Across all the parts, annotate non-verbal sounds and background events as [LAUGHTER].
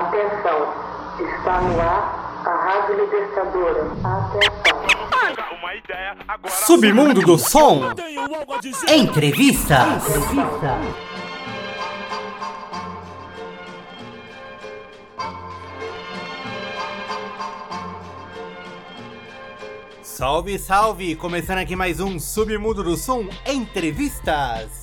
Atenção, está no ar a Rádio Libertadora. Atenção. Submundo do Som. Entrevista. Entrevista. Salve, salve! Começando aqui mais um Submundo do Som Entrevistas.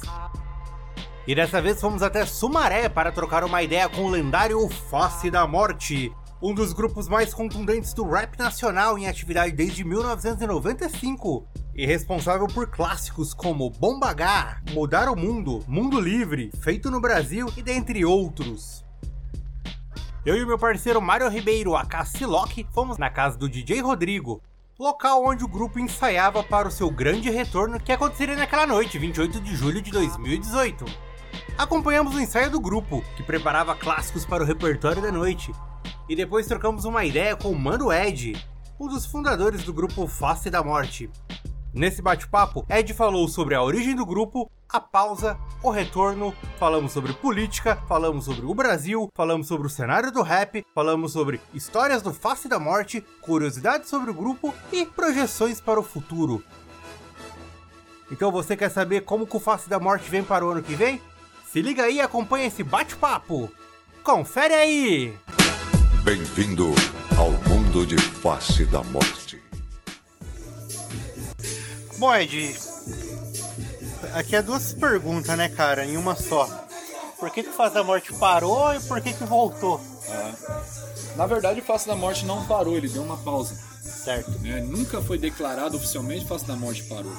E dessa vez fomos até Sumaré para trocar uma ideia com o lendário Face da Morte, um dos grupos mais contundentes do rap nacional em atividade desde 1995 e responsável por clássicos como Bomba H, Mudar o Mundo, Mundo Livre, Feito no Brasil e dentre outros. Eu e meu parceiro Mário Ribeiro, a Cassilock, fomos na casa do DJ Rodrigo, local onde o grupo ensaiava para o seu grande retorno que aconteceria naquela noite, 28 de julho de 2018. Acompanhamos o ensaio do grupo, que preparava clássicos para o repertório da noite, e depois trocamos uma ideia com o Mano Ed, um dos fundadores do grupo Face da Morte. Nesse bate-papo, Ed falou sobre a origem do grupo, a pausa, o retorno, falamos sobre política, falamos sobre o Brasil, falamos sobre o cenário do rap, falamos sobre histórias do Face da Morte, curiosidades sobre o grupo e projeções para o futuro. Então você quer saber como o Face da Morte vem para o ano que vem? Se liga aí e acompanha esse bate-papo. Confere aí! Bem-vindo ao mundo de Face da Morte. Bom, Ed, aqui é duas perguntas, né, cara, em uma só. Por que, que o Face da Morte parou e por que, que voltou? Ah. Na verdade, o Face da Morte não parou, ele deu uma pausa. Certo. Né? Nunca foi declarado oficialmente o Face da Morte parou.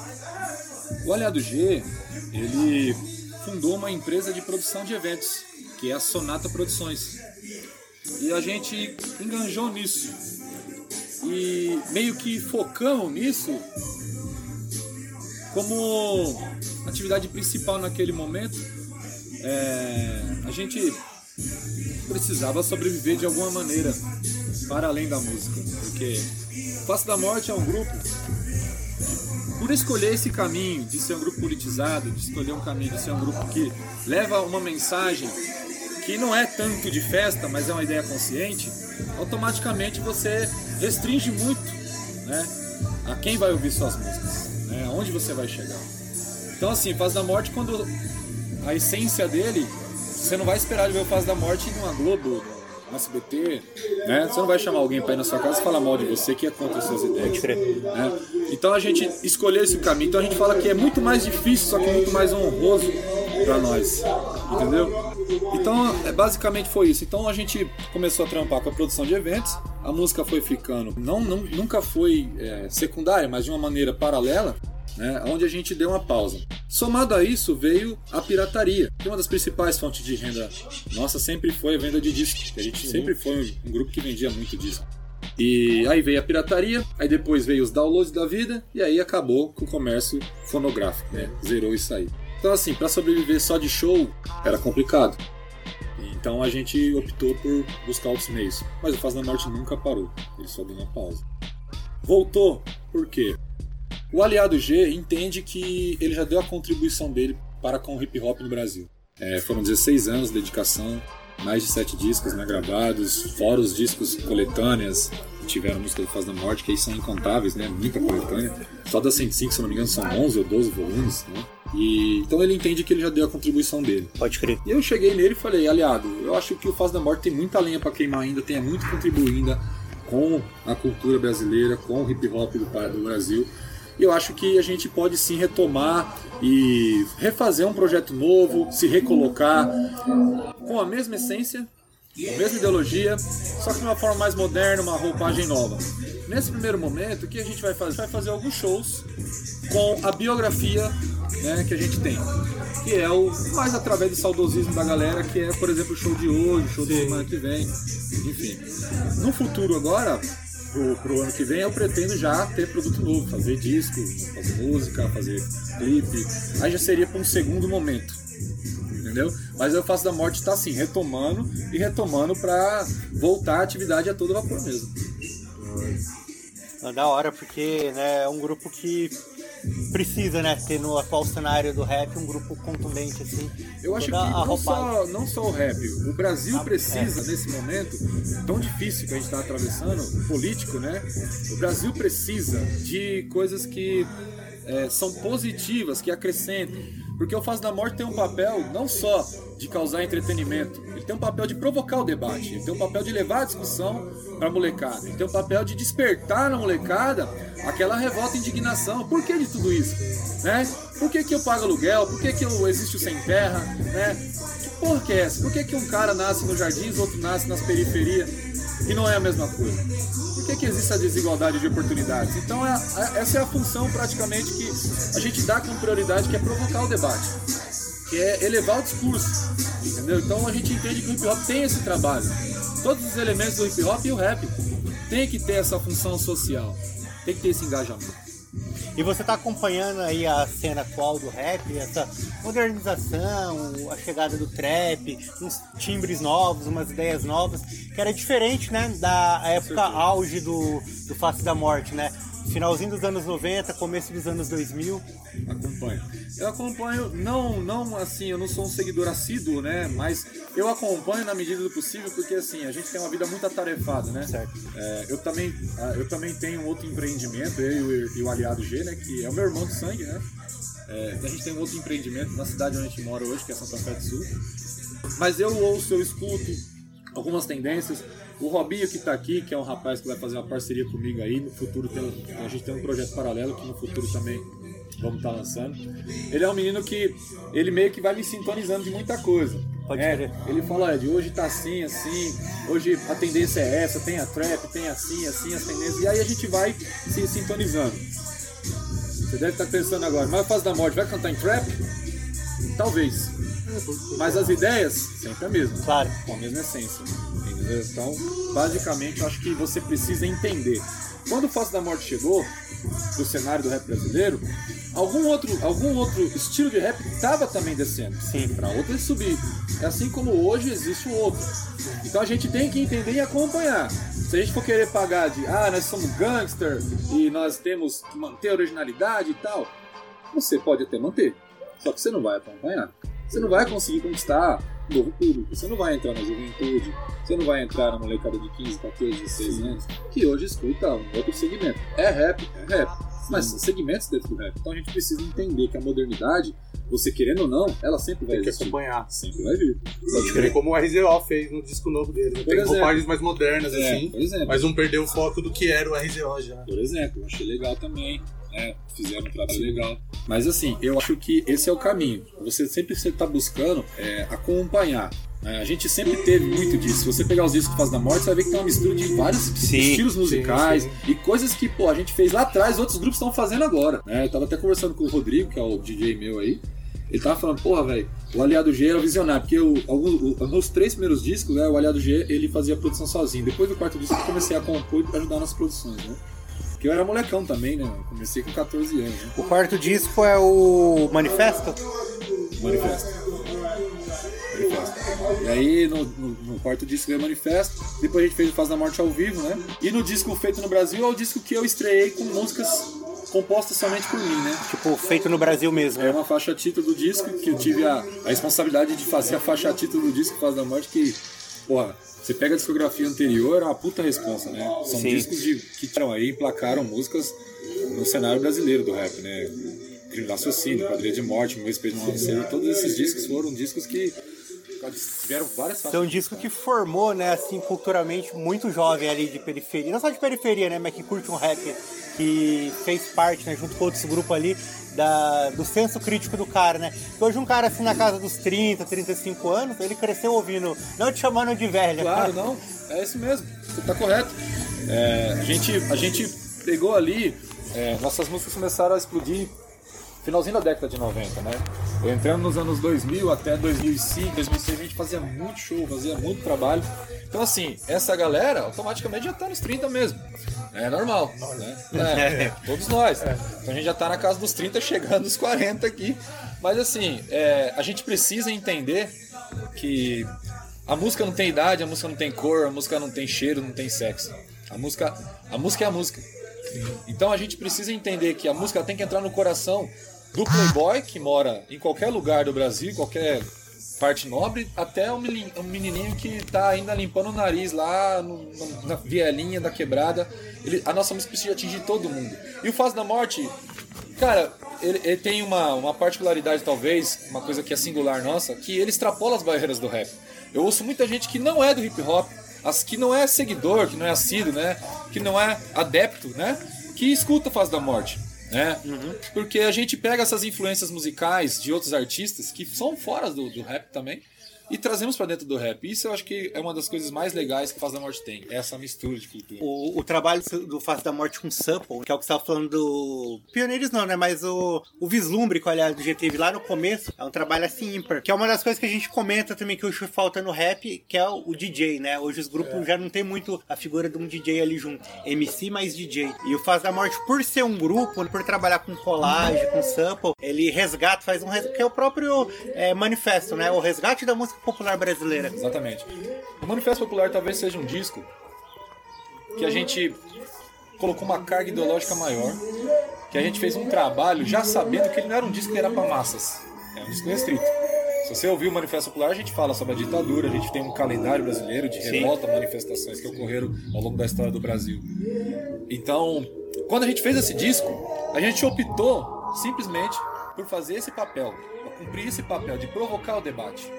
O Aliado G, ele fundou uma empresa de produção de eventos, que é a Sonata Produções. E a gente enganjou nisso. E meio que focamos nisso como atividade principal naquele momento. É, a gente precisava sobreviver de alguma maneira para além da música, porque Face da Morte é um grupo por escolher esse caminho de ser um grupo politizado, de escolher um caminho de ser um grupo que leva uma mensagem que não é tanto de festa, mas é uma ideia consciente, automaticamente você restringe muito né, a quem vai ouvir suas músicas, né, aonde você vai chegar. Então, assim, Faz da Morte, quando a essência dele, você não vai esperar de ver o Faz da Morte numa Globo, no SBT, né? Você não vai chamar alguém para ir na sua casa e falar mal de você que é contra as suas ideias. Né? Então a gente escolheu esse caminho. Então a gente fala que é muito mais difícil, só que é muito mais honroso para nós, entendeu? Então, é, basicamente foi isso. Então a gente começou a trampar com a produção de eventos. A música foi ficando, não, não nunca foi é, secundária, mas de uma maneira paralela né, onde a gente deu uma pausa. Somado a isso veio a pirataria, que é uma das principais fontes de renda nossa sempre foi a venda de discos. A gente sempre foi um grupo que vendia muito disco. E aí veio a pirataria, aí depois veio os downloads da vida, e aí acabou com o comércio fonográfico, né? Zerou isso aí. Então assim, para sobreviver só de show era complicado. Então a gente optou por buscar outros meios. Mas o Faz da Morte nunca parou, ele só deu uma pausa. Voltou, por quê? O aliado G entende que ele já deu a contribuição dele para com o hip hop no Brasil. É, foram 16 anos de dedicação, mais de 7 discos né, gravados, fora os discos coletâneas, tiveram música do Faz da Morte, que aí são incontáveis, né, muita coletânea. Só da 105, se não me engano, são 11 ou 12 volumes. Né? E, então ele entende que ele já deu a contribuição dele. Pode crer. E eu cheguei nele e falei, aliado, eu acho que o Faz da Morte tem muita lenha para queimar ainda, tem muito ainda com a cultura brasileira, com o hip hop do, do Brasil. E eu acho que a gente pode sim retomar e refazer um projeto novo, se recolocar com a mesma essência, a mesma ideologia, só que de uma forma mais moderna, uma roupagem nova. Nesse primeiro momento, o que a gente vai fazer? Vai fazer alguns shows com a biografia né, que a gente tem. Que é o mais através do saudosismo da galera, que é, por exemplo, o show de hoje, o show da semana que vem. Enfim. No futuro agora, pro, pro ano que vem, eu pretendo já ter produto novo, fazer disco, fazer música, fazer clipe. Aí já seria para um segundo momento. Entendeu? Mas eu faço da morte tá assim, retomando e retomando para voltar a atividade a todo vapor mesmo. Da hora, porque né, é um grupo que precisa, né, ter no atual cenário do rap um grupo contundente assim. Eu acho que não só, não só o rap, o Brasil Ah, precisa, é. nesse momento tão difícil que a gente está atravessando, político, né? O Brasil precisa de coisas que é, são positivas, que acrescentem. Porque o Faz da Morte tem um papel não só de causar entretenimento, ele tem um papel de provocar o debate, ele tem um papel de levar a discussão para a molecada, ele tem um papel de despertar na molecada aquela revolta e indignação. Por que de tudo isso? Né? Por que, que eu pago aluguel? Por que, que eu existo sem terra? Né? Que porra que é essa? Por que, que um cara nasce nos jardins, outro nasce nas periferias e não é a mesma coisa? Por que, que existe a desigualdade de oportunidades? Então, é, é- essa é a função praticamente que a gente dá como prioridade, que é provocar o debate, que é elevar o discurso, entendeu? Então, a gente entende que o hip hop tem esse trabalho. Todos os elementos do hip hop e o rap tem que ter essa função social, tem que ter esse engajamento. E você está acompanhando aí a cena atual do rap, essa modernização, a chegada do trap, uns timbres novos, umas ideias novas, que era diferente, né, da época auge do, do Face da Morte, né? Finalzinho dos anos 90, começo dos anos 2000. Acompanho. Eu acompanho, não, não assim, eu não sou um seguidor assíduo, né? Mas eu acompanho na medida do possível, porque assim, a gente tem uma vida muito atarefada, né? Certo. É, eu, também, ah, eu também tenho outro empreendimento, eu e o, e o aliado G, né? Que é o meu irmão de sangue, né? É, a gente tem um outro empreendimento na cidade onde a gente mora hoje, que é Santa Fé do Sul. Mas eu ouço, eu escuto algumas tendências. O Robinho que tá aqui, que é um rapaz que vai fazer uma parceria comigo aí, no futuro tem, a gente tem um projeto paralelo que no futuro também vamos estar lançando. Ele é um menino que ele meio que vai me sintonizando de muita coisa. Pode É, ele fala, de hoje tá assim, assim, hoje a tendência é essa, tem a trap, tem assim, assim, as tendências, e aí a gente vai se sintonizando. Você deve estar pensando agora, mas a fase da morte vai cantar em trap? Talvez. Mas as ideias, sempre a mesma. Claro. Com a mesma essência. Entendeu? Então, basicamente, eu acho que você precisa entender. Quando o Face da Morte chegou, do cenário do rap brasileiro, algum outro, algum outro estilo de rap estava também descendo. Sim. Para outro ele subir. É assim como hoje existe o outro. Então a gente tem que entender e acompanhar. Se a gente for querer pagar de, ah, nós somos gangster e nós temos que manter a originalidade e tal, você pode até manter. Só que você não vai acompanhar. Você não vai conseguir conquistar um novo público. Você não vai entrar na juventude. Você não vai entrar na molecada de 15, 14, 16 anos que hoje escuta um outro segmento. É rap, é rap. Mas são segmentos dentro do rap. Então a gente precisa entender que a modernidade, você querendo ou não, ela sempre vai Tem que existir. acompanhar. Sempre vai vir. Pode crer como o RZO fez no disco novo dele. né? Tem exemplo. roupagens mais modernas, É, assim. Mas não perdeu o foco do que era o RZO já. Por exemplo, achei legal também. Né? fizeram um trabalho legal. Mas assim, eu acho que esse é o caminho. Você sempre está buscando é, acompanhar. né? A gente sempre teve muito disso. Se você pegar os discos do Faz da Morte, você vai ver que tem uma mistura de vários Sim, estilos musicais sim, e coisas que pô, a gente fez lá atrás, outros grupos estão fazendo agora. né? Eu tava até conversando com o Rodrigo, que é o DJ meu aí. Ele tava falando, porra, velho, o Aliado G era visionário, porque o, alguns, nos três primeiros discos, né, o Aliado G ele fazia a produção sozinho. Depois do quarto disco eu comecei a compor e ajudar nas produções, né? Porque eu era molecão também, né? Eu comecei com 14 anos, né? O quarto disco é o Manifesto? Manifesto. Manifesto. E aí no, no, no quarto disco o Manifesto, depois a gente fez o Faz da Morte ao vivo, né? E no disco feito no Brasil é o disco que eu estreiei com músicas compostas somente por mim, né? Tipo, feito no Brasil mesmo. É uma faixa título do disco que eu tive a, a responsabilidade de fazer a faixa título do disco Faz da Morte, que, porra, você pega a discografia anterior, é uma puta responsa, né? São Sim. discos de, que tiveram aí, emplacaram músicas no cenário brasileiro do rap, né? Crime de Raciocínio, Quadrilha de Morte, Meu Espelho Lanceiro, todos esses discos foram discos que tiveram várias Então, faixas. um disco que formou, né, assim, culturalmente muito jovem ali de periferia. Não só de periferia, né, mas que curte um rap, que fez parte, né, junto com outros grupos ali, da, do senso crítico do cara, né. Hoje um cara, assim, na casa dos 30, 35 anos, ele cresceu ouvindo, não te chamando de velha. Claro, não, é isso mesmo, você tá correto. É, a, gente, a gente pegou ali, é, nossas músicas começaram a explodir finalzinho da década de 90, né? Entrando nos anos 2000 até 2005, 2006, a gente fazia muito show, fazia muito trabalho. Então, assim, essa galera automaticamente já tá nos 30 mesmo. É normal, né? É, todos nós. Então a gente já tá na casa dos 30, chegando nos 40 aqui. Mas, assim, é, a gente precisa entender que a música não tem idade, a música não tem cor, a música não tem cheiro, não tem sexo. A música, a música é a música. Então a gente precisa entender que a música tem que entrar no coração do playboy que mora em qualquer lugar do Brasil, qualquer parte nobre, até o menininho que tá ainda limpando o nariz lá no- na vielinha da quebrada. Ele- a nossa música precisa atingir todo mundo. E o Fase da Morte, cara, ele, ele tem uma, uma particularidade talvez, uma coisa que é singular nossa, que ele extrapola as barreiras do rap. Eu ouço muita gente que não é do hip hop, as que não é seguidor, que não é assíduo, né? Que não é adepto, né? Que escuta Fase da Morte. Né? Porque a gente pega essas influências musicais de outros artistas que são fora do, do rap também e trazemos pra dentro do rap. Isso eu acho que é uma das coisas mais legais que Faz da Morte tem, essa mistura de cultura. O, o trabalho do Face da Morte com Sample, que é o que você estava falando do. Pioneiros não, né? Mas o, o vislumbre que o Aliado G teve lá no começo é um trabalho assim ímpar. Que é uma das coisas que a gente comenta também que hoje falta no rap, que é o, o DJ, né? Hoje os grupos já não tem muito a figura de um DJ ali junto. MC mais DJ. E o Face da Morte, por ser um grupo, por trabalhar com colagem, com sample, ele resgata, faz um. res- que é o próprio é, manifesto, né? O resgate da música popular brasileira. Exatamente. O Manifesto Popular talvez seja um disco que a gente colocou uma carga ideológica maior, que a gente fez um trabalho já sabendo que ele não era um disco que era para massas, é um disco restrito. Se você ouvir o Manifesto Popular, a gente fala sobre a ditadura, a gente tem um calendário brasileiro de revolta, manifestações que ocorreram ao longo da história do Brasil. Então, quando a gente fez esse disco, a gente optou simplesmente por fazer esse papel, por cumprir esse papel de provocar o debate.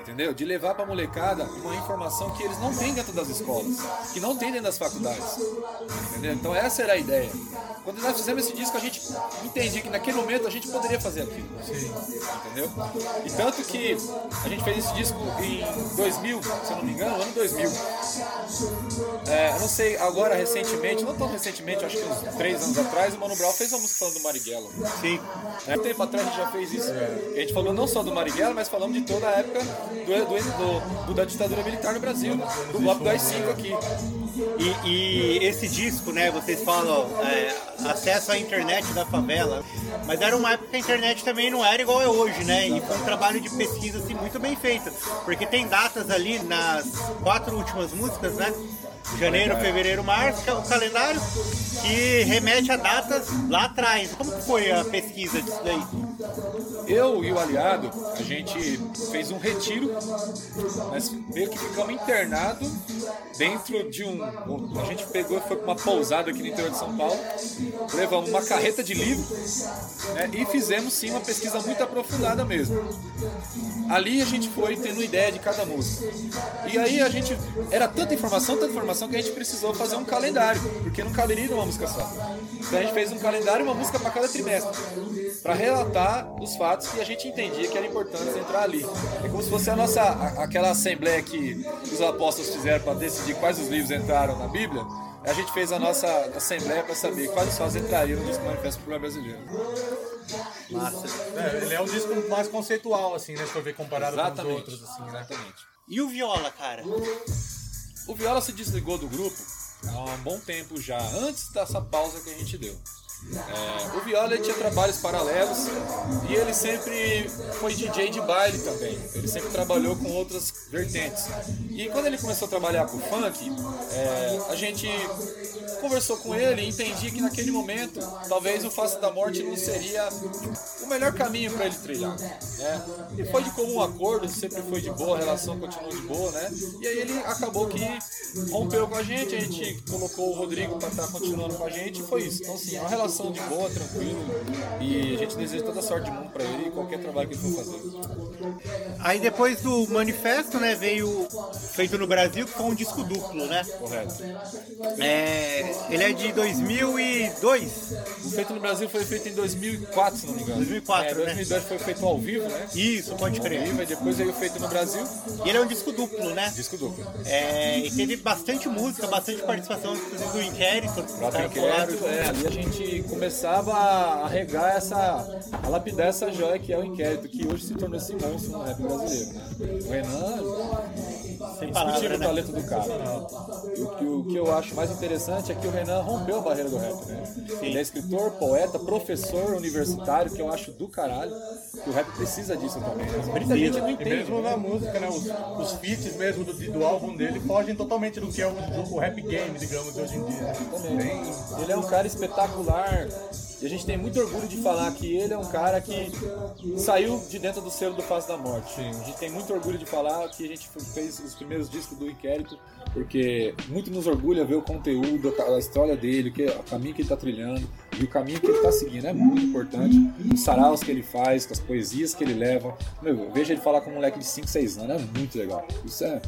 Entendeu? De levar pra molecada uma informação que eles não têm dentro das escolas, que não tem dentro das faculdades. Entendeu? Então essa era a ideia. Quando nós fizemos esse disco, a gente entendia que naquele momento a gente poderia fazer aquilo. Entendeu? E tanto que a gente fez esse disco em 2000, se eu não me engano, ano 2000. É, eu não sei, agora recentemente, não tão recentemente, acho que uns três anos atrás, o Mano Brown fez uma música falando do Marighella. Sim. Há um tempo atrás a gente já fez isso. A gente falou não só do Marighella, mas falamos de toda a época do, do- do- do- da ditadura militar no Brasil, do das cinco aqui. E, e esse disco, né, vocês falam é, acesso à internet da favela, mas era uma época que a internet também não era igual é hoje, né? E foi um trabalho de pesquisa assim, muito bem feito, porque tem datas ali nas quatro últimas músicas, né? Janeiro, fevereiro, março, é o calendário que remete a datas lá atrás. Como foi a pesquisa disso daí? Eu e o aliado, a gente fez um retiro, mas meio que ficamos internados dentro de um. A gente pegou e foi para uma pousada aqui no interior de São Paulo, levamos uma carreta de livros né, e fizemos sim uma pesquisa muito aprofundada mesmo. Ali a gente foi tendo ideia de cada música. E aí a gente. Era tanta informação, tanta informação que a gente precisou fazer um calendário, porque não caberia numa música só. Então a gente fez um calendário, uma música para cada trimestre, para relatar os fatos que a gente entendia que era importante entrar ali. É como se fosse a nossa aquela assembleia que os apóstolos fizeram para decidir quais os livros entraram na Bíblia. A gente fez a nossa assembleia para saber quais os fatos entrariam no disco Manifesto Popular Brasileiro. É, ele é um disco mais conceitual, assim, né? Se for ver comparado com Exatamente. os outros, assim, né? Exatamente. E o Viola, cara? O Viola se desligou do grupo há um bom tempo já, antes dessa pausa que a gente deu. É, o Viola tinha trabalhos paralelos e ele sempre foi DJ de baile também. Ele sempre trabalhou com outras vertentes. E quando ele começou a trabalhar com funk, é, a gente conversou com ele e entendia que naquele momento talvez o Face da Morte não seria o melhor caminho para ele trilhar. Né? E foi de comum acordo, sempre foi de boa, a relação continuou de boa, né? E aí ele acabou que rompeu com a gente, a gente colocou o Rodrigo para estar continuando com a gente e foi isso. Então, assim, é uma relação de boa, tranquilo. E a gente deseja toda a sorte do mundo para ele e qualquer trabalho que ele for fazer. Aí depois do manifesto, né, veio feito no Brasil, que foi um disco duplo, né? Correto. É, ele é de 2002. O Feito no Brasil foi feito em 2004, se não me engano. 2004, é, 2002 foi feito ao vivo, né? Isso, pode Ao crer. vivo, e depois veio feito no Brasil, E ele é um disco duplo, né? disco duplo. É, e teve bastante música, bastante participação, inclusive do Inquérito. Os Próprio inquérito, é, ali a gente começava a regar essa, a lapidar essa joia que é o inquérito, que hoje se tornou esse monstro no rap brasileiro. Né? O Renan Sem palavra, o né? talento do cara. E o, que- o que eu acho mais interessante é que o Renan rompeu a barreira do rap, né? Ele é escritor, poeta, professor universitário, que eu acho do caralho. Que o rap precisa disso também. né? Muita gente não E entende. mesmo na música, né? Os, os feats mesmo do, do álbum dele fogem totalmente do que é o, o rap game, digamos, hoje em dia. Também. Ele é um cara espetacular. E a gente tem muito orgulho de falar que ele é um cara que saiu de dentro do selo do Face da Morte. A gente tem muito orgulho de falar que a gente fez os primeiros discos do Inquérito, porque muito nos orgulha ver o conteúdo, a história dele, que- o caminho que ele está trilhando e o caminho que ele está seguindo. É muito importante. Os saraus que ele faz, com as poesias que ele leva. Meu, eu vejo ele falar com um moleque de 5, 6 anos, é muito legal. Isso é.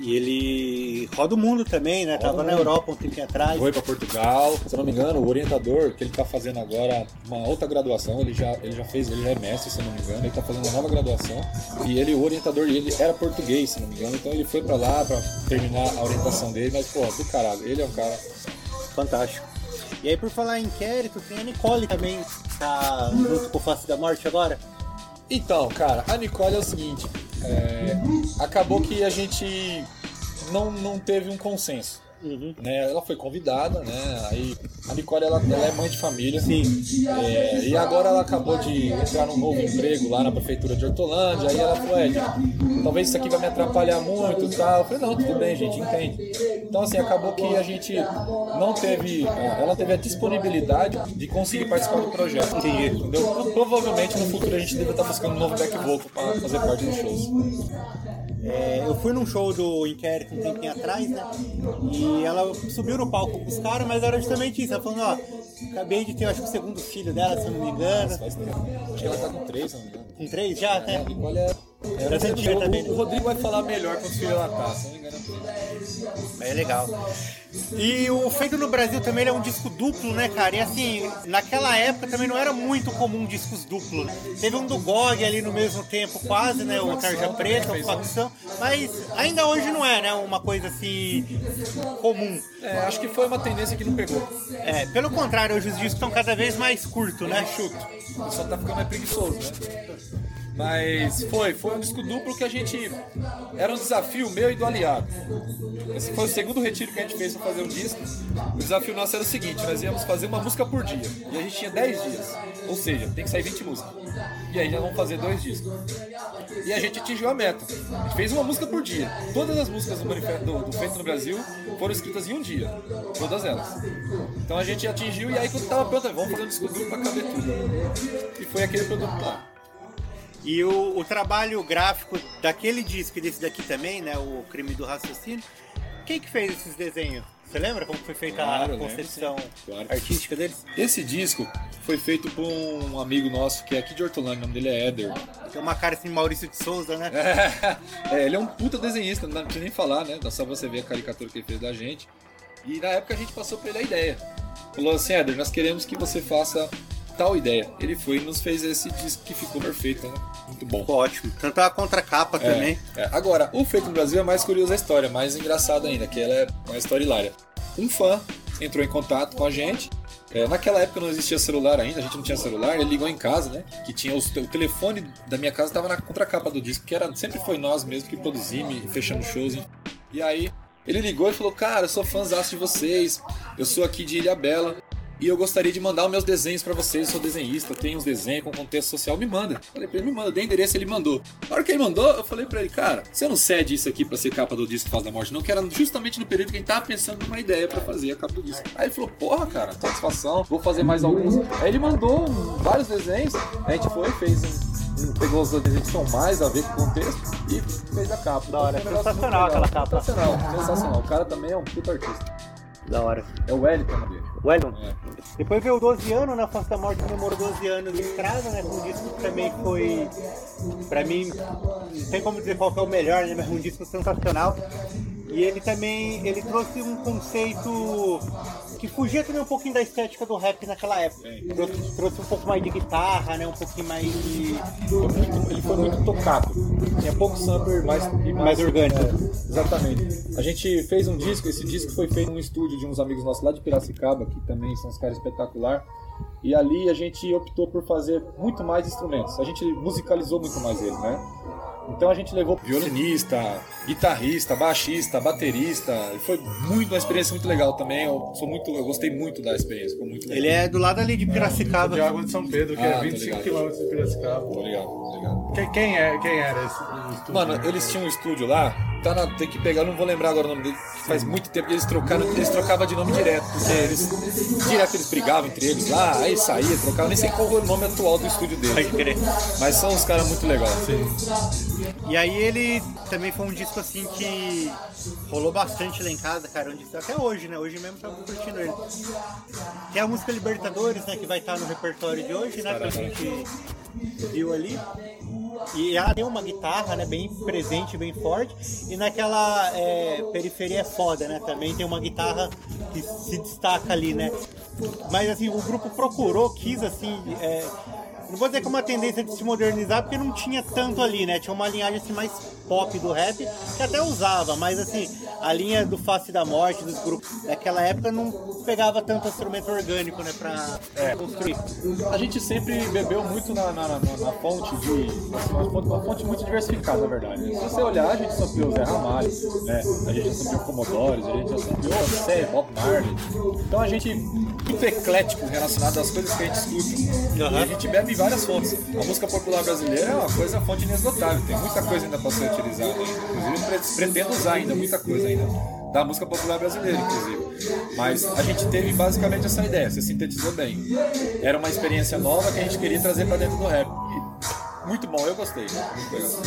E ele roda o mundo também, né? Tava na. Europa um tempinho atrás. Foi para Portugal. Se eu não me engano, o orientador que ele está fazendo agora uma outra graduação, ele já, ele já fez, ele já é mestre, se eu não me engano, ele está fazendo uma nova graduação. E ele, o orientador dele era português, se não me engano, então ele foi para lá para terminar a orientação dele, mas pô, do caralho, ele é um cara. Fantástico. E aí, por falar em inquérito, tem a Nicole também, tá junto com o Face da Morte agora. Então, cara, a Nicole é o seguinte, é, acabou que a gente não, não teve um consenso. Uhum. né? Ela foi convidada, né? Aí a Nicole ela, ela é mãe de família. Sim. É, e agora ela acabou de entrar num novo emprego lá na prefeitura de Hortolândia. Aí ela falou, Ed, talvez isso aqui vai me atrapalhar muito e tal. Eu falei, não, tudo bem, gente, entende. Então assim, acabou que a gente não teve. é, Ela teve a disponibilidade de conseguir participar do projeto. Entendeu? Pro- Provavelmente no futuro a gente deve estar buscando um novo back vocal para fazer parte dos shows. É, eu fui num show do Inquérito um tempinho atrás, né? E ela subiu no palco com os caras, mas era justamente isso. Ela falando, ó, acabei de ter, acho que o segundo filho dela, se eu não me engano. Acho que ela tá com três, se não me engano. Com três já, É, né? Antiga o, né? o Rodrigo vai falar melhor tá, se eu engano. É legal. E o Feito no Brasil também é um disco duplo, né, cara? E assim, naquela época também não era muito comum discos duplos. né? Teve um do GOG ali no mesmo tempo, quase, né? O Tarja Preta, o Facção. Mas ainda hoje não é, né? Uma coisa assim comum. É, acho que foi uma tendência que não pegou. É, pelo contrário, hoje os discos estão cada vez mais curtos, né? Chuto. Pessoal tá ficando mais preguiçoso, né? Mas foi, foi um disco duplo que a gente. Era um desafio meu e do aliado. Esse foi o segundo retiro que a gente fez para fazer um disco. O desafio nosso era o seguinte: nós íamos fazer uma música por dia. E a gente tinha 10 dias. Ou seja, tem que sair 20 músicas. E aí já vamos fazer dois discos. E a gente atingiu a meta. A gente fez uma música por dia. Todas as músicas do, manifesto, do, Feito no Brasil foram escritas em um dia. Todas elas. Então a gente atingiu e aí quando tava pronto, vamos fazer um disco duplo pra caber tudo. E foi aquele produto lá. E o, o trabalho gráfico daquele disco e desse daqui também, né? O Crime do Raciocínio. Quem que fez esses desenhos? Você lembra como foi feita Claro, a lembro, concepção sim. Claro. artística deles? Esse disco foi feito por um amigo nosso que é aqui de Hortolândia, o nome dele é Éder. Tem uma cara assim, Maurício de Souza, né? [LAUGHS] É, ele é um puta desenhista, não precisa nem falar, né? Dá só você ver a caricatura que ele fez da gente. E na época a gente passou pra ele a ideia. Falou assim, Éder, nós queremos que você faça tal ideia. Ele foi e nos fez esse disco que ficou perfeito, né? Muito bom. Ficou ótimo. Tanto a contracapa também. É, é. Agora, o Feito no Brasil é mais curioso a história, mais engraçada ainda, que ela é uma história hilária. Um fã entrou em contato com a gente. É, naquela época não existia celular ainda, a gente não tinha celular, ele ligou em casa, né? Que tinha os- o telefone da minha casa estava na contracapa do disco, que era, sempre foi nós mesmo que produzimos e fechamos shows. enfim. E aí ele ligou e falou: Cara, eu sou fãzaço de vocês, eu sou aqui de Ilha Bela. E eu gostaria de mandar os meus desenhos pra vocês, eu sou desenhista, eu tenho uns desenhos com contexto social, me manda. Falei pra ele, me manda, dei endereço, ele mandou. Na hora que ele mandou, eu falei pra ele, cara, você não cede isso aqui pra ser capa do disco Faz da Morte, não, que era justamente no período que a gente tava pensando numa ideia pra fazer a capa do disco. Aí ele falou, porra, cara, satisfação, vou fazer mais alguns. Aí ele mandou vários desenhos, a gente foi, fez um, um- pegou os desenhos que são mais a ver com o contexto e fez a capa. Da hora, negócio sensacional aquela capa. Sensacional, sensacional. O cara também é um puta artista. Da hora. É o Wellington dele. Wellington. É. Depois veio o 12 anos, né? Face da Morte comemorou 12 anos de estrada, né? Um disco que também foi, pra mim, não tem como dizer qual que é o melhor, né? Mas um disco sensacional. E ele também, ele trouxe um conceito que fugia também um pouquinho da estética do rap naquela época. Trouxe, trouxe um pouco mais de guitarra, né? Um pouquinho mais de... Muito- ele foi muito tocado. Tinha pouco sampler, mais, e Mais orgânico. É, exatamente. A gente fez um disco, esse disco foi feito num estúdio de uns amigos nossos lá de Piracicaba, que também são uns caras espetacular. E ali a gente optou por fazer muito mais instrumentos. A gente musicalizou muito mais ele, né? Então a gente levou violinista, guitarrista, baixista, baterista. E foi muito uma experiência muito legal também. Eu sou muito, eu gostei muito da experiência, ficou muito legal. Ele é do lado ali de Piracicaba. De Água de São Pedro, que Ah, é tô 25 ligado. quilômetros de Piracicaba. Tô ligado, tô ligado. Quem, quem, é, quem era esse estúdio? Mano, eles tinham um estúdio lá, tá na, tem que pegar, eu não vou lembrar agora o nome dele, faz muito tempo que eles trocaram, eles trocavam de nome direto, porque eles, direto eles brigavam entre eles lá, aí saía, trocavam, nem sei qual foi o nome atual do estúdio crer. mas são uns caras muito legais. E aí ele também foi um disco assim que rolou bastante lá em casa, cara. Um disco, até hoje, né? Hoje mesmo tava curtindo ele. Tem a música Libertadores, né? Que vai estar no repertório de hoje, né? Que a gente viu ali. E ela tem uma guitarra, né? Bem presente, bem forte. E naquela é, periferia é foda, né? Também tem uma guitarra que se destaca ali, né? Mas assim, o grupo procurou, quis assim. é, não vou dizer que é uma tendência de se modernizar, porque não tinha tanto ali, né? Tinha uma linhagem assim, mais pop do rap, que até usava, mas assim, a linha do Face da Morte, dos grupos daquela época, não pegava tanto instrumento orgânico, né? Pra construir. A gente sempre bebeu muito na, na, na- na fonte de. uma, fonte, uma fonte muito diversificada, na verdade. Se você olhar, a gente sampleou Zé Ramalho, né? A gente já sampleou Commodores, a gente já sampleou Sé, Bob Marley. Então a gente muito eclético relacionado às coisas que a gente escuta. Aham. E a gente bebe várias fontes. A música popular brasileira é uma coisa, fonte inesgotável. Tem muita coisa ainda para ser utilizada. Inclusive, pre- pretendo usar ainda muita coisa ainda. Da música popular brasileira, inclusive. Mas a gente teve basicamente essa ideia, você sintetizou bem. Era uma experiência nova que a gente queria trazer para dentro do rap. Muito bom, eu gostei.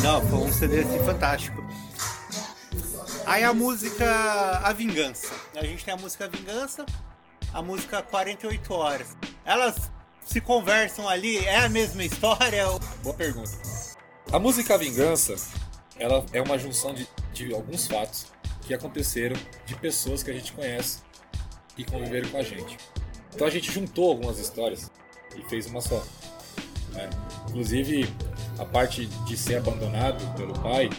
Não, foi um CD assim, fantástico. Aí a música A Vingança. A gente tem a música Vingança, a música 48 Horas. Elas se conversam ali, é a mesma história? Boa pergunta. A música Vingança, ela é uma junção de, de alguns fatos que aconteceram de pessoas que a gente conhece e conviveram com a gente. Então a gente juntou algumas histórias e fez uma só. né? Inclusive, a parte de ser abandonado pelo pai,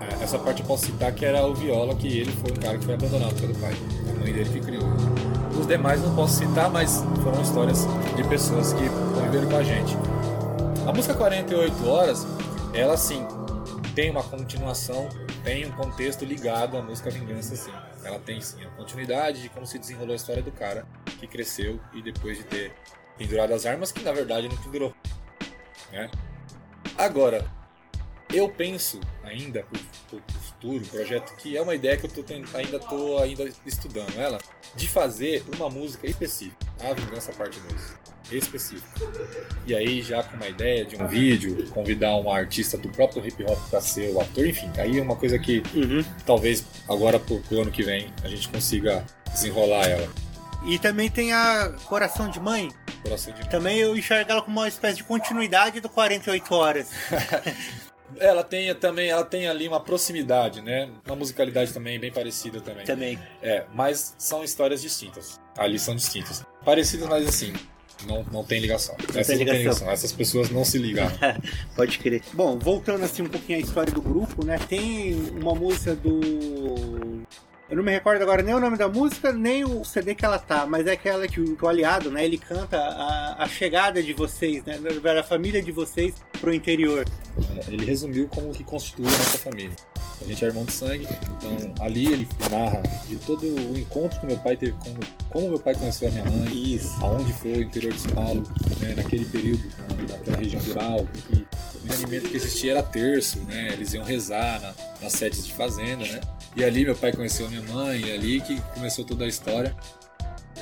eh, essa parte eu posso citar que era o Viola, que ele foi um cara que foi abandonado pelo pai. A mãe dele que criou. Os demais não posso citar, mas foram histórias de pessoas que conviveram com a gente. A música 48 Horas, ela sim, tem uma continuação, tem um contexto ligado à música Vingança, sim. Ela tem sim a continuidade de como se desenrolou a história do cara que cresceu e depois de ter pendurado as armas, que na verdade não pendurou. Né? Agora, eu penso ainda pro- pro futuro, projeto que é uma ideia que eu tô tendo- ainda tô ainda estudando ela, de fazer uma música específica, a Vingança Parte 2 específico. E aí já com uma ideia de um vídeo, convidar um artista do próprio hip hop para ser o ator, enfim, aí é uma coisa que talvez agora pro, pro ano que vem a gente consiga desenrolar ela. E também tem a Coração de Mãe. Coração de Também eu enxergo ela como uma espécie de continuidade do 48 Horas. [LAUGHS] Ela tem também, ela tem ali uma proximidade, né? Uma musicalidade também bem parecida também. Também. É, mas são histórias distintas. Ali são distintas. Parecidas, mas assim, não, não tem ligação. Essas tem não tem ligação. ligação. Essas pessoas não se ligaram. [LAUGHS] Pode crer. Bom, voltando assim um pouquinho à história do grupo, né? Tem uma música do. Eu não me recordo agora nem o nome da música, nem o CD que ela tá, mas é aquela que o, que o aliado, né? Ele canta a, a chegada de vocês, né? Da família de vocês pro interior. Ele resumiu como que constitui a nossa família. A gente é irmão de sangue, então ali ele narra de todo o encontro que meu pai teve, como, como meu pai conheceu a minha mãe, Isso. aonde foi o interior de São Paulo, né, naquele período, na- naquela região rural, que o alimento que existia era terço, né, eles iam rezar na- nas sedes de fazenda, né, e ali meu pai conheceu a minha mãe, e ali que começou toda a história.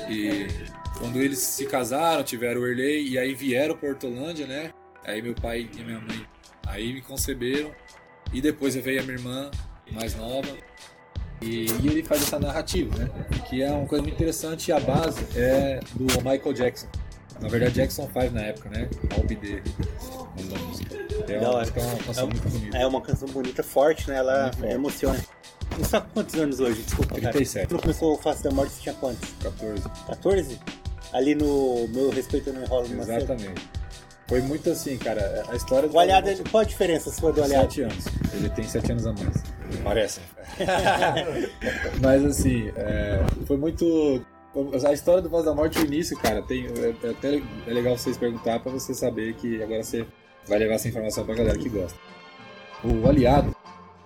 E quando eles se casaram, tiveram o Erlei, e aí vieram para Hortolândia, né, aí meu pai e minha mãe aí me conceberam, e depois veio a minha irmã mais nova, e, e ele faz essa narrativa, né? Que é uma coisa muito interessante e a base é do Michael Jackson. Na verdade, Jackson 5 na época, né? Nome da música. É uma, é uma canção muito bonita. É uma canção bonita, forte, né? Ela forte. emociona. Você tá com quantos anos hoje? Desculpa, cara. 37. Quando começou o Face da Morte, você tinha quantos? 14. 14? Ali no meu respeito não enrola cedo. Exatamente. Foi muito assim, cara. A história do O aliado, ele- qual a diferença sua do aliado? 7 anos. Ele tem 7 anos a mais. Parece. [LAUGHS] Mas assim, é, foi muito. A história do Voz da Morte, o início, cara, tem, é até é legal vocês perguntar pra você saber que agora você vai levar essa informação pra galera que gosta. o aliado,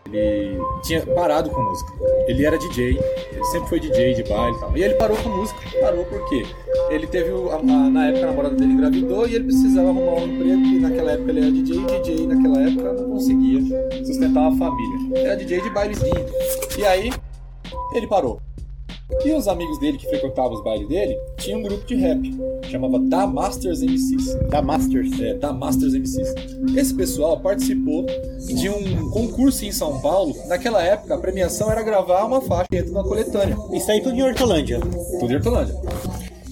ele tinha parado com música. Ele era DJ, ele sempre foi DJ de baile e tal. E ele parou com música. Parou por quê? Ele teve, a, a, na época, a namorada dele engravidou e ele precisava arrumar um emprego, e naquela época ele era DJ, e DJ naquela época não conseguia sustentar uma família. Era DJ de bailezinho. E aí, ele parou. E os amigos dele que frequentavam os bailes dele tinham um grupo de rap, chamava Da Masters MCs. Da Masters. É, da Masters MCs. Esse pessoal participou de um concurso em São Paulo. Naquela época, a premiação era gravar uma faixa dentro de uma coletânea. Isso aí tudo em Hortolândia. Tudo em Hortolândia.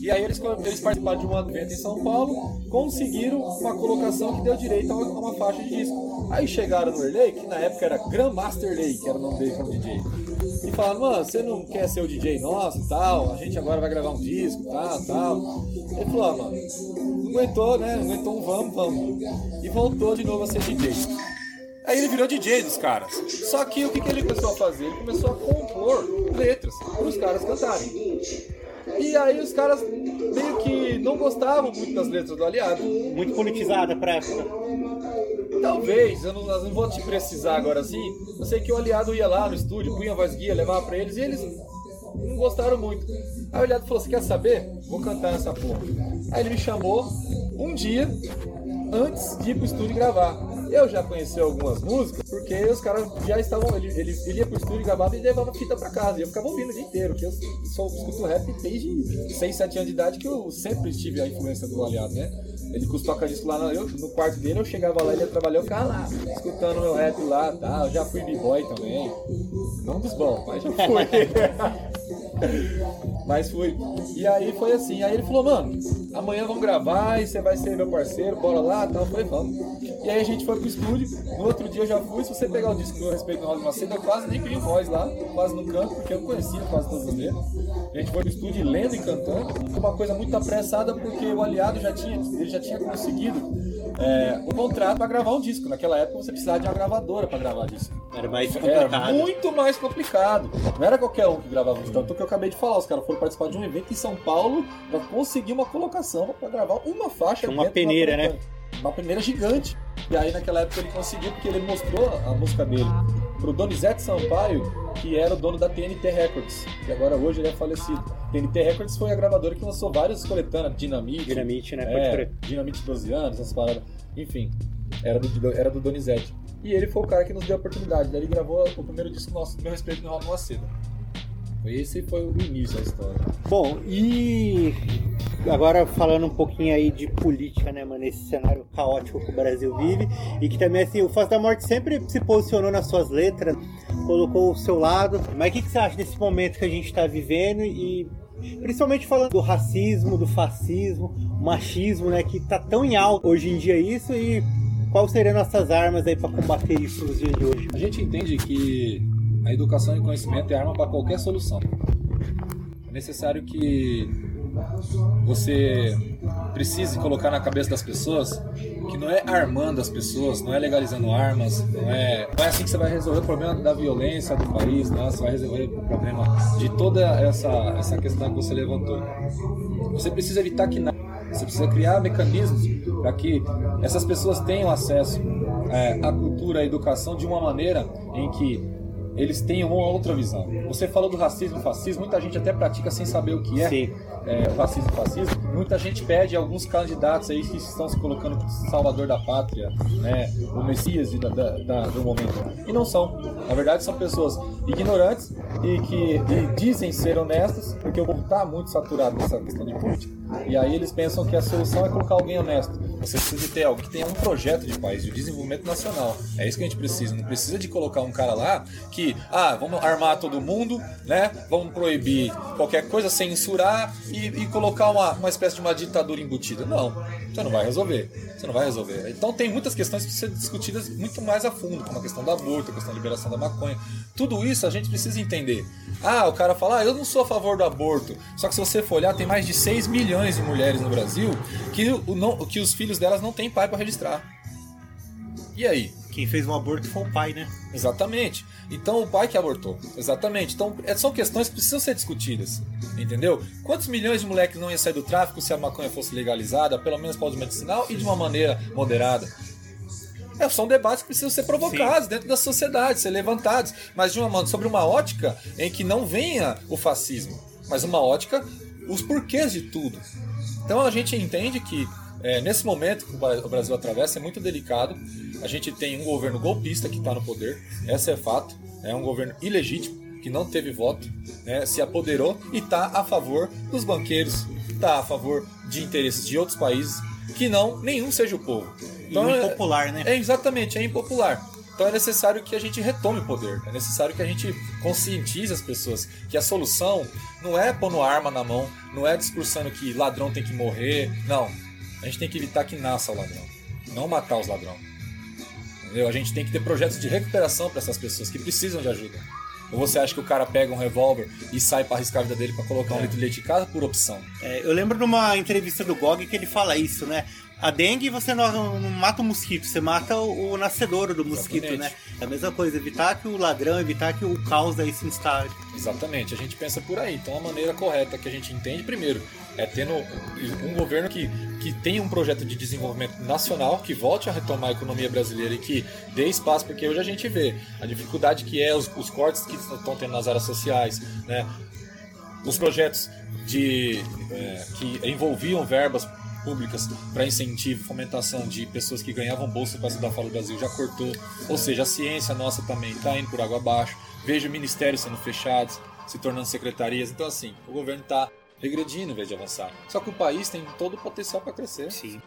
E aí eles, eles participaram de um evento em São Paulo, conseguiram uma colocação que deu direito a uma, faixa de disco. Aí chegaram no Erley, que na época era Grandmaster Ley, que era o nome dele como DJ. Falaram, mano, você não quer ser o DJ nosso tal? A gente agora vai gravar um disco, tal, tal. Ele falou, ah, mano, aguentou, né? Não aguentou um vamos, vamos. E voltou de novo a ser DJ. Aí ele virou DJ dos caras. Só que o que, que ele começou a fazer? Ele começou a compor letras para os caras cantarem. E aí os caras meio que não gostavam muito das letras do aliado. Muito politizada pra época. Talvez, eu não, eu não vou te precisar agora assim. Eu sei que o aliado ia lá no estúdio, punha a voz guia, levava pra eles e eles não gostaram muito. Aí o aliado falou: Você quer saber? Vou cantar essa porra. Aí ele me chamou um dia antes de ir pro estúdio gravar. Eu já conheci algumas músicas, porque os caras já estavam. Ele, ele, ele ia pro estúdio gravava e levava fita pra casa. E eu ficava ouvindo o dia inteiro, porque eu sou, escuto rap desde 6, 7 anos de idade, que eu sempre tive a influência do aliado, né? Ele custou a disco lá no, eu, no quarto dele, eu chegava lá, ele ia trabalhar, eu ficava lá, escutando meu rap lá tá? Eu já fui b-boy também. Não dos bons, mas já fui. [LAUGHS] mas fui. E aí foi assim. Aí ele falou, mano, amanhã vamos gravar e você vai ser meu parceiro, bora lá tal. Eu falei, vamos. E aí a gente foi pro estúdio. No outro dia eu já fui. Se você pegar o disco do Respeito no Rosa Macedo, eu quase nem criei voz lá, quase no canto, porque eu conhecia quase as letras. A gente foi pro estúdio lendo e cantando. Uma coisa muito apressada, porque o aliado já tinha, ele já tinha conseguido é, um contrato para gravar um disco. Naquela época você precisava de uma gravadora para gravar disco. Era mais complicado. Era muito mais complicado. Não era qualquer um que gravava um disco. Tanto que eu acabei de falar, os caras foram participar de um evento em São Paulo para conseguir uma colocação para gravar uma faixa. Uma peneira, né? Uma peneira gigante. E aí naquela época ele conseguiu porque ele mostrou a música dele pro Donizete Sampaio, que era o dono da TNT Records, que agora hoje ele é falecido. TNT Records foi a gravadora que lançou várias coletâneas, Dinamite. Dinamite, né? É, Dinamite 12 anos, essas paradas. Enfim, era do, era do Donizete. E ele foi o cara que nos deu a oportunidade. Daí ele gravou o primeiro disco nosso, meu respeito, no Raul Macedo. Esse foi o início da história. Bom, e agora falando um pouquinho aí de política, né, mano? Esse cenário caótico que o Brasil vive. E que também, assim, o Faz da Morte sempre se posicionou nas suas letras, colocou o seu lado. Mas o que, que você acha desse momento que a gente está vivendo e principalmente falando do racismo, do fascismo, machismo, né, que tá tão em alta hoje em dia isso e quais seriam nossas armas aí para combater isso nos dias de hoje? A gente entende que a educação e conhecimento é arma para qualquer solução. É necessário que você precise colocar na cabeça das pessoas que não é armando as pessoas, não é legalizando armas, não é, não é assim que você vai resolver o problema da violência do país, não, você vai resolver o problema de toda essa, essa questão que você levantou. Você precisa evitar que nada, você precisa criar mecanismos para que essas pessoas tenham acesso é, à cultura, à educação de uma maneira em que eles têm uma outra visão. Você falou do racismo e fascismo, muita gente até pratica sem saber o que é, é o racismo e fascismo. Muita gente pede alguns candidatos aí que estão se colocando como salvador da pátria, né, o messias da, da, do momento. E não são. Na verdade, são pessoas ignorantes e que e dizem ser honestas, porque o povo está muito saturado nessa questão de política. E aí eles pensam que a solução é colocar alguém honesto. Você precisa ter alguém que tenha um projeto de país, de desenvolvimento nacional. É isso que a gente precisa. Não precisa de colocar um cara lá que, ah, vamos armar todo mundo, né? Vamos proibir qualquer coisa, censurar e, e colocar uma, uma espécie de uma ditadura embutida. Não, você não vai resolver. Você não vai resolver. Então tem muitas questões que precisam ser discutidas muito mais a fundo, como a questão do aborto, a questão da liberação da maconha. Tudo isso a gente precisa entender. Ah, o cara fala, ah, eu não sou a favor do aborto. Só que se você for olhar, tem mais de 6 milhões de mulheres no Brasil que, o, não, que os filhos delas não têm pai para registrar. E aí? Quem fez um aborto foi o pai, né? Exatamente. Então o pai que abortou. Exatamente. Então é, são questões que precisam ser discutidas. Entendeu? Quantos milhões de moleques não iam sair do tráfico se a maconha fosse legalizada, pelo menos para uso medicinal e de uma maneira moderada? É, são debates que precisam ser provocados dentro da sociedade, ser levantados, mas de uma sobre uma ótica em que não venha o fascismo, mas uma ótica os porquês de tudo. Então a gente entende que é, nesse momento que o Brasil atravessa é muito delicado. A gente tem um governo golpista que está no poder, esse é fato. É um governo ilegítimo que não teve voto, né, se apoderou e está a favor dos banqueiros, está a favor de interesses de outros países que não nenhum seja o povo. Então, e impopular, né? É exatamente, é impopular. Então é necessário que a gente retome o poder, é necessário que a gente conscientize as pessoas que a solução não é pondo arma na mão, não é discursando que ladrão tem que morrer, não. A gente tem que evitar que nasça o ladrão, não matar os ladrões. Entendeu? A gente tem que ter projetos de recuperação para essas pessoas que precisam de ajuda. Ou você acha que o cara pega um revólver e sai para arriscar a vida dele para colocar um litro de leite em casa por opção? É, eu lembro de uma entrevista do Gog que ele fala isso, né? A dengue você não, não mata o mosquito, você mata o, o nascedouro do mosquito, Exatamente. né? É a mesma coisa, evitar que o ladrão, evitar que o caos aí se instale. Exatamente, a gente pensa por aí. Então a maneira correta que a gente entende, primeiro, é tendo um governo que, que tenha um projeto de desenvolvimento nacional, que volte a retomar a economia brasileira e que dê espaço, porque hoje a gente vê a dificuldade que é os, os cortes que estão tendo nas áreas sociais, né? os projetos de, é, que envolviam verbas públicas para incentivo, fomentação de pessoas que ganhavam bolsa para estudar fora do Brasil já cortou. Ou seja, a ciência nossa também está indo por água abaixo. Vejo ministérios sendo fechados, se tornando secretarias. Então, assim, o governo está regredindo em vez de avançar. Só que o país tem todo o potencial para crescer. Sim.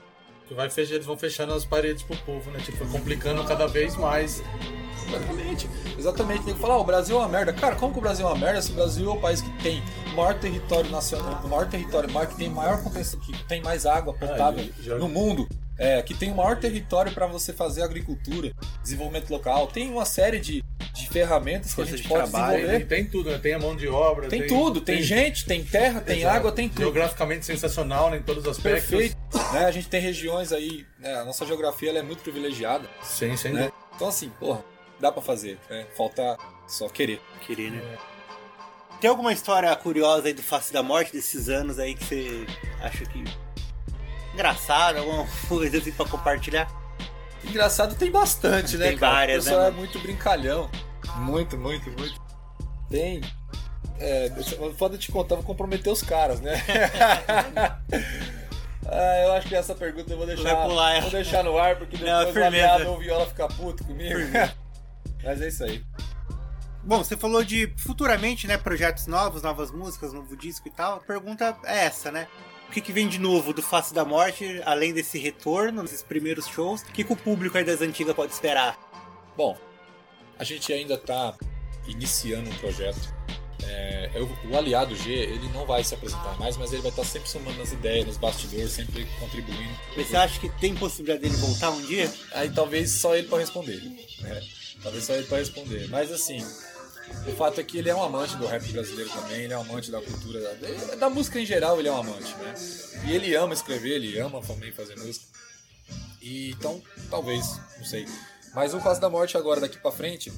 vai fechar, eles vão fechando as paredes pro povo, né? Tipo, complicando cada vez mais. Exatamente. Exatamente. Tem que falar, o Brasil é uma merda. Cara, como que o Brasil é uma merda se o Brasil é o país que tem o maior território nacional, o maior território, o maior que tem maior compensação, que tem mais água potável ah, já... no mundo. É, que tem o maior território para você fazer agricultura, desenvolvimento local, tem uma série de, de ferramentas que a gente de pode trabalho, desenvolver. Tem tudo, né? Tem a mão de obra. Tem, tem tudo, tem, tem, gente, tem terra, tem Exato. água, tem tudo. Geograficamente sensacional né, em todos os aspectos. Perfeito. né? A gente tem regiões aí, né? a nossa geografia ela é muito privilegiada. Sim, sim. Né? Então assim, porra, dá para fazer, né? Falta só querer. Querer, né? É. Tem alguma história curiosa aí do Face da Morte desses anos aí que você acha que engraçado, alguma [LAUGHS] coisa assim pra compartilhar? Engraçado tem bastante, né? Tem cara? várias, o pessoal né? é muito brincalhão. Muito, muito, muito. Tem. É, foda te contar, vou comprometer os caras, né? [LAUGHS] ah, eu acho que essa pergunta eu vou deixar, pular, vou deixar no ar, porque depois Não, o aliado ou viola ficar puto comigo. [LAUGHS] Mas é isso aí. Bom, você falou de futuramente, né, projetos novos, novas músicas, novo disco e tal. A pergunta é essa, né? O que, que vem de novo do Face da Morte, além desse retorno, nesses primeiros shows? O que, que o público aí das antigas pode esperar? Bom, a gente ainda está iniciando um projeto. É, eu, o aliado G, ele não vai se apresentar mais, mas ele vai estar sempre somando nas ideias, nos bastidores, sempre contribuindo. Você acha que tem possibilidade dele voltar um dia? Aí talvez só ele para responder. Né? Talvez só ele para responder. Mas assim, o fato é que ele é um amante do rap brasileiro também, ele é um amante da cultura, da, da música em geral, ele é um amante, né? E ele ama escrever, ele ama também fazer música. E então, talvez, não sei. Mas o Face da Morte agora, daqui pra frente,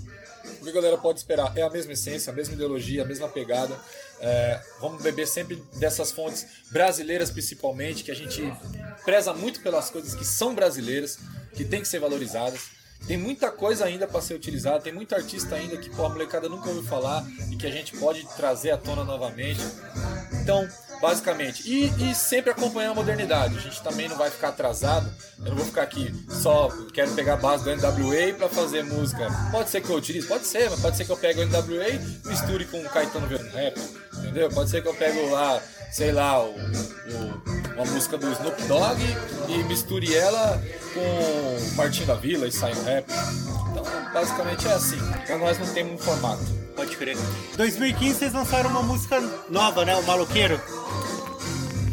o que a galera pode esperar? É a mesma essência, a mesma ideologia, a mesma pegada. É, vamos beber sempre dessas fontes brasileiras, principalmente, que a gente preza muito pelas coisas que são brasileiras, que tem que ser valorizadas. Tem muita coisa ainda para ser utilizada, tem muito artista ainda que a molecada nunca ouviu falar e que a gente pode trazer à tona novamente. Então, basicamente, e, e sempre acompanhando a modernidade. A gente também não vai ficar atrasado. Eu não vou ficar aqui só quero pegar a base do NWA para fazer música. Pode ser que eu utilize, pode ser, mas pode ser que eu pegue o NWA, misture com o Caetano Veloso Rap, entendeu? Pode ser que eu pegue lá, sei lá, o, o uma música do Snoop Dogg e misture ela com Martinho da Vila e sai um rap. Então, basicamente é assim. Pra nós não temos um formato. Pode crer. 2015 vocês lançaram uma música nova, né? O Maloqueiro.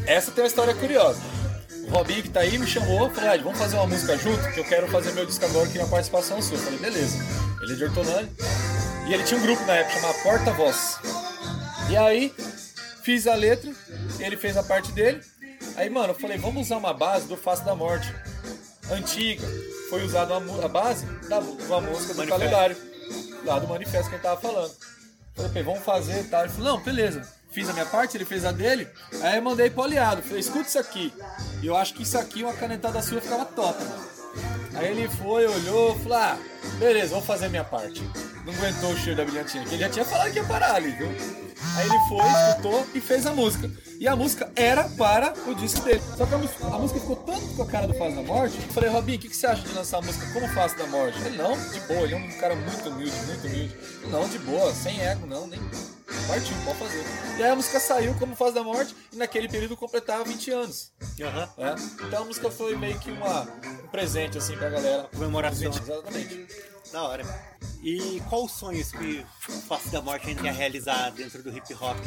Essa tem uma história curiosa. O Robinho que tá aí me chamou, falou, ah, vamos fazer uma música junto, que eu quero fazer meu disco agora, queria uma participação sua. Eu falei, beleza. Ele é de Hortonani. E ele tinha um grupo na época chamado Porta Voz. E aí, fiz a letra, ele fez a parte dele, Aí, mano, eu falei, vamos usar uma base do Face da Morte. Antiga. Foi usada a base da uma música do manifesto. calendário. Lá do manifesto que ele tava falando. Falei, vamos fazer, tá? Ele falou, não, beleza. Fiz a minha parte, ele fez a dele. Aí eu mandei pro aliado. Falei, escuta isso aqui. E eu acho que isso aqui, uma canetada sua, ficava top, mano. Aí ele foi, olhou, falou, ah, beleza, vou fazer a minha parte. Não aguentou o cheiro da brilhantina, que ele já tinha falado que ia parar ali, viu? Aí ele foi, escutou e fez a música. E a música era para o disco dele. Só que a, música- a música ficou tanto com a cara do Fase da Morte. Eu falei, Robinho, o que, que você acha de lançar a música como Fase da Morte? Ele, não, de boa, ele é um cara muito humilde, muito humilde. Não, de boa, sem ego, não, nem. Partiu, pode fazer. E aí a música saiu como Fase da Morte e naquele período completava 20 anos. Né? Então a música foi meio que uma, um presente assim pra galera. Comemoração. Exatamente. Da hora. E qual os sonhos que o Face da Morte ainda quer realizar dentro do hip hop?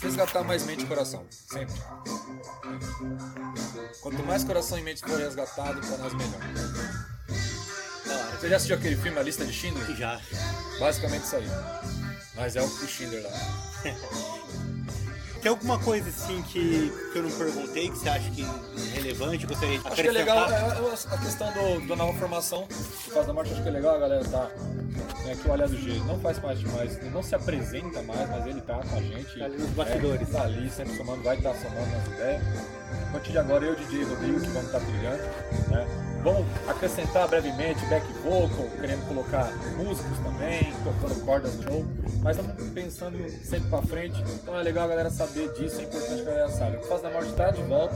Resgatar mais mente e coração, sempre. Quanto mais coração e mente for resgatado, pra nós melhor. Da hora. Você já assistiu aquele filme A Lista de Schindler? Já. Basicamente isso aí. Mas é o o Schindler lá. [LAUGHS] Tem alguma coisa assim que, que eu não perguntei, que você acha que é relevante, gostaria de Acho que é legal acrescentar? é, é, a questão do, da nova formação por causa da morte, acho que é legal a galera tá. Né, que o Aliás do G não faz parte mais, ele não se apresenta mais, mas ele tá com a gente. Tá ali nos bastidores. É, tá ali, sempre somando, vai estar somando nas ideias. A partir de agora eu, DJ e Rodrigo, que vamos estar trilhando. Né? Vamos acrescentar brevemente back vocal, querendo colocar músicos também, tocando cordas no show. Mas estamos pensando sempre pra frente. Então é legal a galera saber disso, é importante que a galera saiba. O Faz da Morte tá de volta,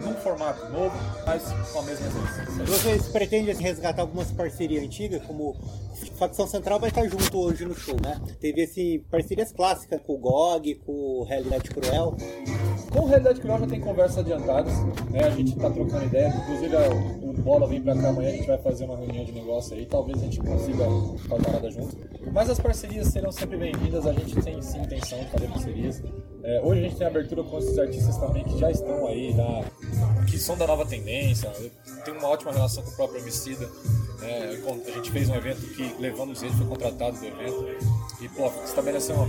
num formato novo, mas com a mesma essência. Vocês pretendem resgatar algumas parcerias antigas, como Facção Central vai estar junto hoje no show, né? Teve assim, parcerias clássicas com o GOG, com o Realidade Cruel. Com Realidade Cruel já tem conversas adiantadas, né? A gente tá trocando ideia, inclusive a- o Bola vem pra cá amanhã, a gente vai fazer uma reunião de negócio aí, talvez a gente consiga fazer nada junto. Mas as parcerias serão sempre bem-vindas, a gente tem sim intenção de fazer parcerias. É, hoje a gente tem abertura com esses artistas também que já estão aí, da, que são da nova tendência. Tenho uma ótima relação com o próprio Emicida. né? a gente fez um evento que levamos ele, foi contratado do evento. E, pô, estabeleceu uma,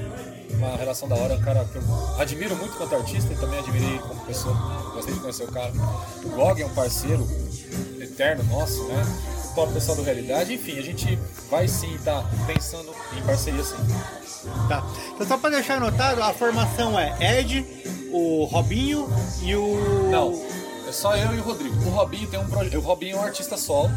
uma relação da hora. Um cara que eu admiro muito quanto artista e também admirei ele como pessoa. Gostei de conhecer o cara. O Gog é um parceiro eterno nosso, né? O próprio pessoal do Realidade. Enfim, a gente vai sim estar pensando em parceria sim. Tá. Então só pra deixar anotado, a formação é Ed, o Robinho e o. Não, é só eu e o Rodrigo. O Robinho tem um projeto. O Robinho é um artista solo,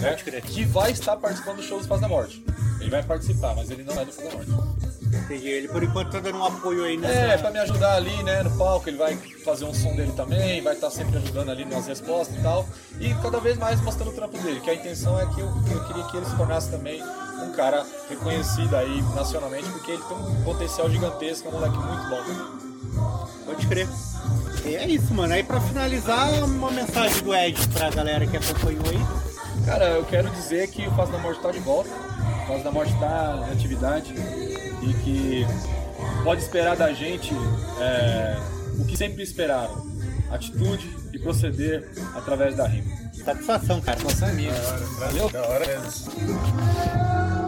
né? Que vai estar participando do show do Faz da Morte. Ele vai participar, mas ele não é do Faz da Morte. Entendi. Ele por enquanto tá dando um apoio aí nessa. É, pra me ajudar ali, né, no palco, ele vai fazer um som dele também, vai estar sempre ajudando ali nas respostas e tal. E cada vez mais mostrando o trampo dele, que a intenção é que eu, eu queria que ele se tornasse também um cara reconhecido aí nacionalmente, porque ele tem um potencial gigantesco, é um moleque muito bom também. Pode crer. E é isso, mano. Aí pra finalizar, uma mensagem do Ed pra galera que acompanhou aí. Cara, eu quero dizer que o Faz da Morte tá de volta. O Faz da Morte tá em atividade e que pode esperar da gente é, o que sempre esperaram: atitude e proceder através da rima. Satisfação, cara. Nossa, é minha. Valeu? Da hora mesmo.